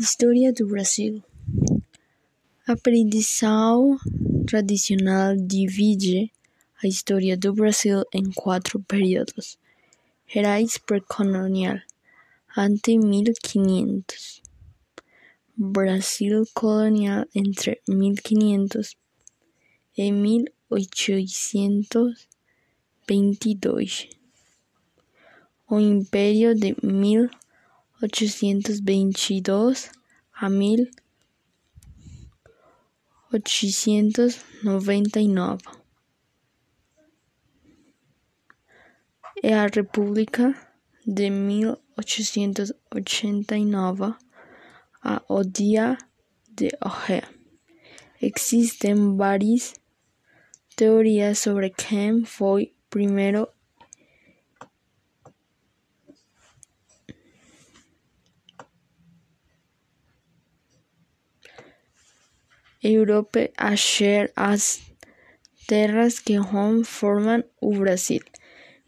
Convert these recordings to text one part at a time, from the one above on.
História do Brasil. Aprendizado tradicional divide a história do Brasil em quatro períodos: Gerais pré-colonial, ante 1500, Brasil colonial entre 1500 e 1822, o Império de 1822 a 1899 e a República de 1889 a o dia de hoje. Existem várias teorias sobre quem foi primeiro Europe a chegar as terras que hoje formam o Brasil.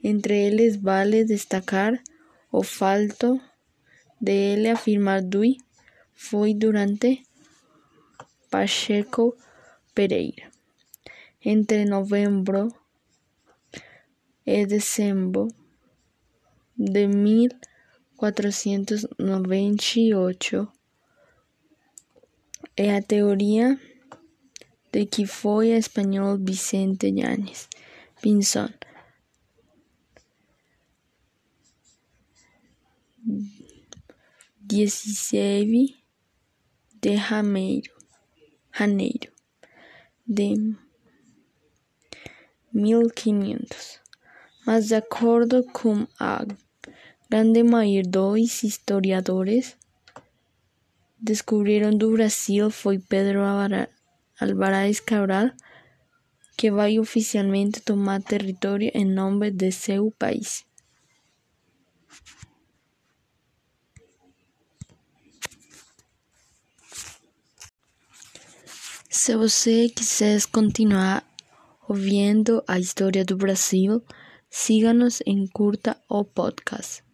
Entre eles vale destacar o fato de ele afirmar Dui foi durante Pacheco Pereira. Entre novembro e dezembro de 1498 é a teoria de que foi o espanhol Vicente Yanes Pinzón. Dezesseis de janeiro, janeiro de 1500, mas de acordo com a grande maioria dos historiadores, descobriram do Brasil foi Pedro Alvarez Cabral, que vai oficialmente tomar território em nome de seu país. Se você quiser continuar ouvindo a história do Brasil, siga-nos em curta o podcast.